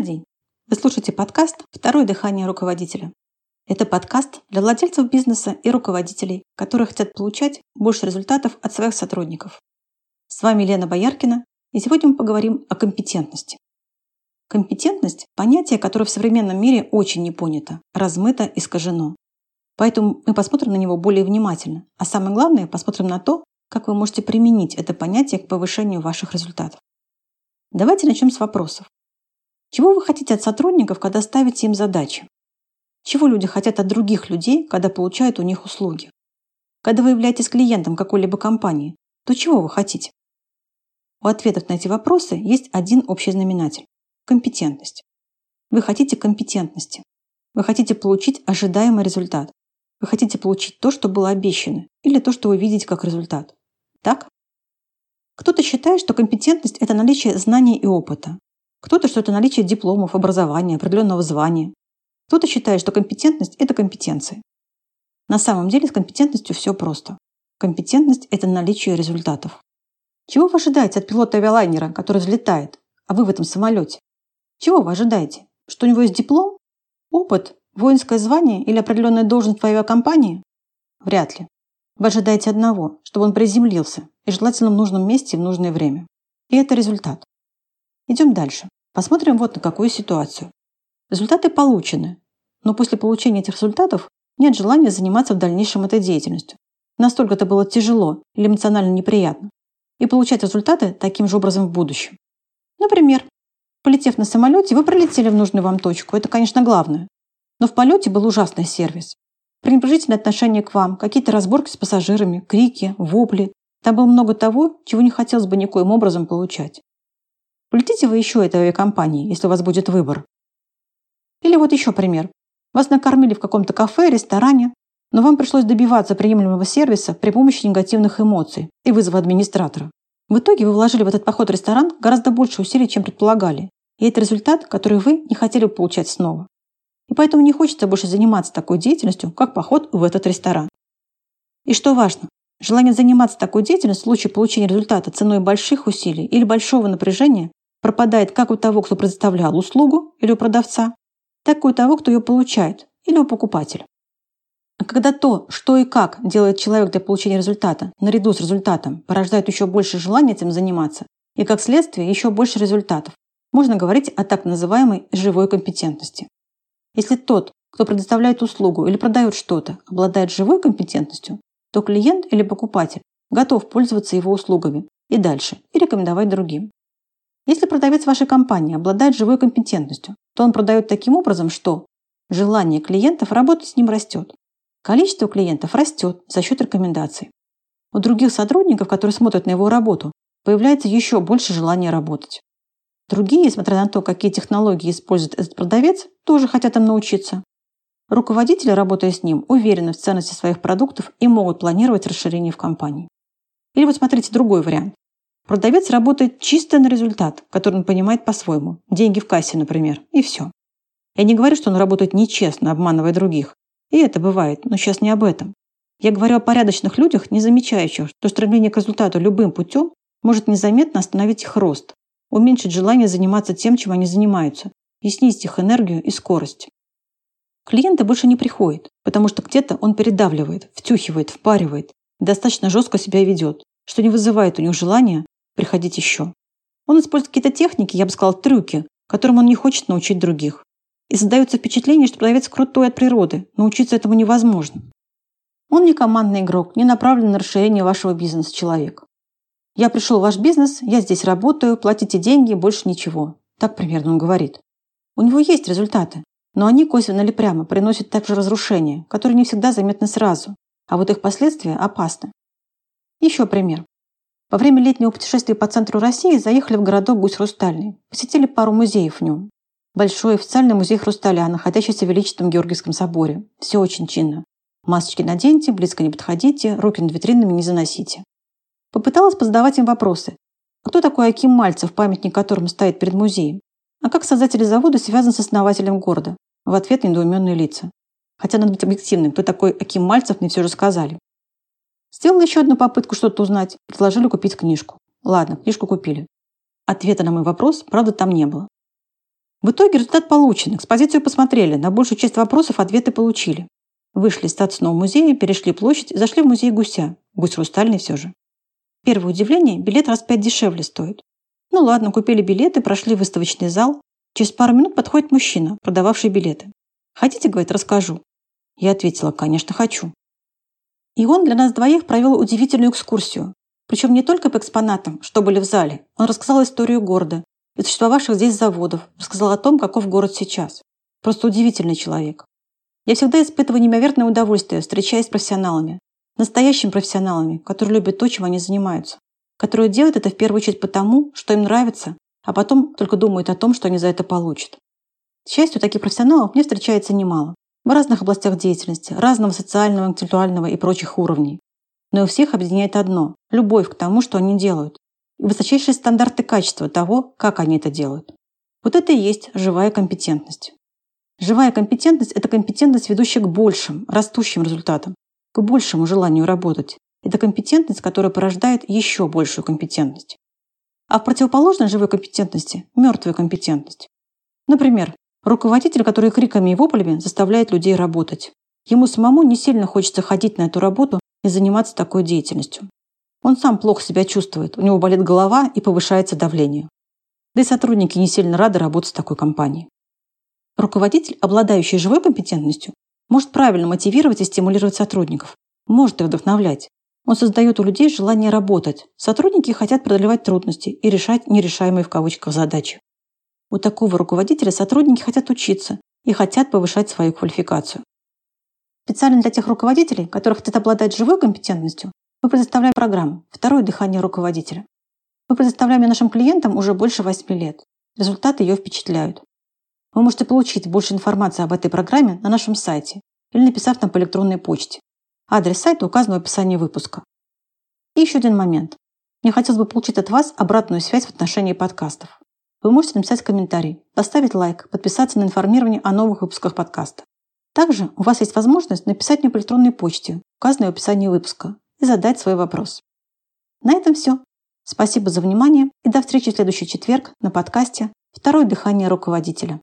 Добрый день! Вы слушаете подкаст «Второе дыхание руководителя». Это подкаст для владельцев бизнеса и руководителей, которые хотят получать больше результатов от своих сотрудников. С вами Лена Бояркина, и сегодня мы поговорим о компетентности. Компетентность – понятие, которое в современном мире очень не понято, размыто, искажено. Поэтому мы посмотрим на него более внимательно, а самое главное – посмотрим на то, как вы можете применить это понятие к повышению ваших результатов. Давайте начнем с вопросов. Чего вы хотите от сотрудников, когда ставите им задачи? Чего люди хотят от других людей, когда получают у них услуги? Когда вы являетесь клиентом какой-либо компании, то чего вы хотите? У ответов на эти вопросы есть один общий знаменатель – компетентность. Вы хотите компетентности. Вы хотите получить ожидаемый результат. Вы хотите получить то, что было обещано, или то, что вы видите как результат. Так? Кто-то считает, что компетентность – это наличие знаний и опыта, кто-то, что это наличие дипломов, образования, определенного звания. Кто-то считает, что компетентность – это компетенция. На самом деле с компетентностью все просто. Компетентность – это наличие результатов. Чего вы ожидаете от пилота авиалайнера, который взлетает, а вы в этом самолете? Чего вы ожидаете? Что у него есть диплом? Опыт? Воинское звание или определенная должность в авиакомпании? Вряд ли. Вы ожидаете одного, чтобы он приземлился и желательно в нужном месте в нужное время. И это результат. Идем дальше. Посмотрим вот на какую ситуацию. Результаты получены, но после получения этих результатов нет желания заниматься в дальнейшем этой деятельностью. Настолько это было тяжело или эмоционально неприятно. И получать результаты таким же образом в будущем. Например, полетев на самолете, вы пролетели в нужную вам точку. Это, конечно, главное. Но в полете был ужасный сервис. Пренебрежительное отношение к вам, какие-то разборки с пассажирами, крики, вопли. Там было много того, чего не хотелось бы никоим образом получать. Улетите вы еще этой авиакомпании, если у вас будет выбор. Или вот еще пример. Вас накормили в каком-то кафе, ресторане, но вам пришлось добиваться приемлемого сервиса при помощи негативных эмоций и вызова администратора. В итоге вы вложили в этот поход в ресторан гораздо больше усилий, чем предполагали. И это результат, который вы не хотели получать снова. И поэтому не хочется больше заниматься такой деятельностью, как поход в этот ресторан. И что важно, желание заниматься такой деятельностью в случае получения результата ценой больших усилий или большого напряжения пропадает как у того, кто предоставлял услугу или у продавца, так и у того, кто ее получает, или у покупателя. А когда то, что и как делает человек для получения результата, наряду с результатом, порождает еще больше желания этим заниматься, и как следствие еще больше результатов, можно говорить о так называемой живой компетентности. Если тот, кто предоставляет услугу или продает что-то, обладает живой компетентностью, то клиент или покупатель готов пользоваться его услугами и дальше, и рекомендовать другим. Если продавец вашей компании обладает живой компетентностью, то он продает таким образом, что желание клиентов работать с ним растет. Количество клиентов растет за счет рекомендаций. У других сотрудников, которые смотрят на его работу, появляется еще больше желания работать. Другие, несмотря на то, какие технологии использует этот продавец, тоже хотят им научиться. Руководители, работая с ним, уверены в ценности своих продуктов и могут планировать расширение в компании. Или вот смотрите другой вариант. Продавец работает чисто на результат, который он понимает по-своему. Деньги в кассе, например. И все. Я не говорю, что он работает нечестно, обманывая других. И это бывает, но сейчас не об этом. Я говорю о порядочных людях, не замечающих, что стремление к результату любым путем может незаметно остановить их рост, уменьшить желание заниматься тем, чем они занимаются, и снизить их энергию и скорость. Клиенты больше не приходят, потому что где-то он передавливает, втюхивает, впаривает, достаточно жестко себя ведет, что не вызывает у них желания приходить еще. Он использует какие-то техники, я бы сказал, трюки, которым он не хочет научить других. И создается впечатление, что продавец крутой от природы, научиться этому невозможно. Он не командный игрок, не направлен на расширение вашего бизнеса человек. Я пришел в ваш бизнес, я здесь работаю, платите деньги, больше ничего. Так примерно он говорит. У него есть результаты, но они косвенно или прямо приносят также разрушения, которые не всегда заметны сразу, а вот их последствия опасны. Еще пример. Во время летнего путешествия по центру России заехали в городок Гусь-Хрустальный. Посетили пару музеев в нем. Большой официальный музей хрусталя, находящийся в Величественном Георгиевском соборе. Все очень чинно. Масочки наденьте, близко не подходите, руки над витринами не заносите. Попыталась позадавать им вопросы. Кто такой Аким Мальцев, памятник которому стоит перед музеем? А как создатели завода связан с основателем города? В ответ недоуменные лица. Хотя надо быть объективным, кто такой Аким Мальцев, мне все же сказали. Сделала еще одну попытку что-то узнать. Предложили купить книжку. Ладно, книжку купили. Ответа на мой вопрос, правда, там не было. В итоге результат получен, экспозицию посмотрели, на большую часть вопросов ответы получили. Вышли из статусного музея, перешли площадь и зашли в музей гуся. Гусь хрустальный все же. Первое удивление – билет раз пять дешевле стоит. Ну ладно, купили билеты, прошли выставочный зал. Через пару минут подходит мужчина, продававший билеты. «Хотите, — говорит, — расскажу?» Я ответила, конечно, хочу. И он для нас двоих провел удивительную экскурсию. Причем не только по экспонатам, что были в зале. Он рассказал историю города и существовавших здесь заводов, рассказал о том, каков город сейчас. Просто удивительный человек. Я всегда испытываю неимоверное удовольствие, встречаясь с профессионалами. Настоящими профессионалами, которые любят то, чем они занимаются. Которые делают это в первую очередь потому, что им нравится, а потом только думают о том, что они за это получат. К счастью, таких профессионалов мне встречается немало. В разных областях деятельности, разного социального, интеллектуального и прочих уровней. Но у всех объединяет одно – любовь к тому, что они делают. И высочайшие стандарты качества того, как они это делают. Вот это и есть живая компетентность. Живая компетентность – это компетентность, ведущая к большим, растущим результатам, к большему желанию работать. Это компетентность, которая порождает еще большую компетентность. А в противоположной живой компетентности – мертвая компетентность. Например, руководитель, который криками и воплями заставляет людей работать. Ему самому не сильно хочется ходить на эту работу и заниматься такой деятельностью. Он сам плохо себя чувствует, у него болит голова и повышается давление. Да и сотрудники не сильно рады работать с такой компанией. Руководитель, обладающий живой компетентностью, может правильно мотивировать и стимулировать сотрудников, может их вдохновлять. Он создает у людей желание работать. Сотрудники хотят преодолевать трудности и решать нерешаемые в кавычках задачи. У такого руководителя сотрудники хотят учиться и хотят повышать свою квалификацию. Специально для тех руководителей, которые хотят обладать живой компетентностью, мы предоставляем программу «Второе дыхание руководителя». Мы предоставляем ее нашим клиентам уже больше 8 лет. Результаты ее впечатляют. Вы можете получить больше информации об этой программе на нашем сайте или написав нам по электронной почте. Адрес сайта указан в описании выпуска. И еще один момент. Мне хотелось бы получить от вас обратную связь в отношении подкастов. Вы можете написать комментарий, поставить лайк, подписаться на информирование о новых выпусках подкаста. Также у вас есть возможность написать мне по электронной почте, указанной в описании выпуска, и задать свой вопрос. На этом все. Спасибо за внимание и до встречи в следующий четверг на подкасте «Второе дыхание руководителя».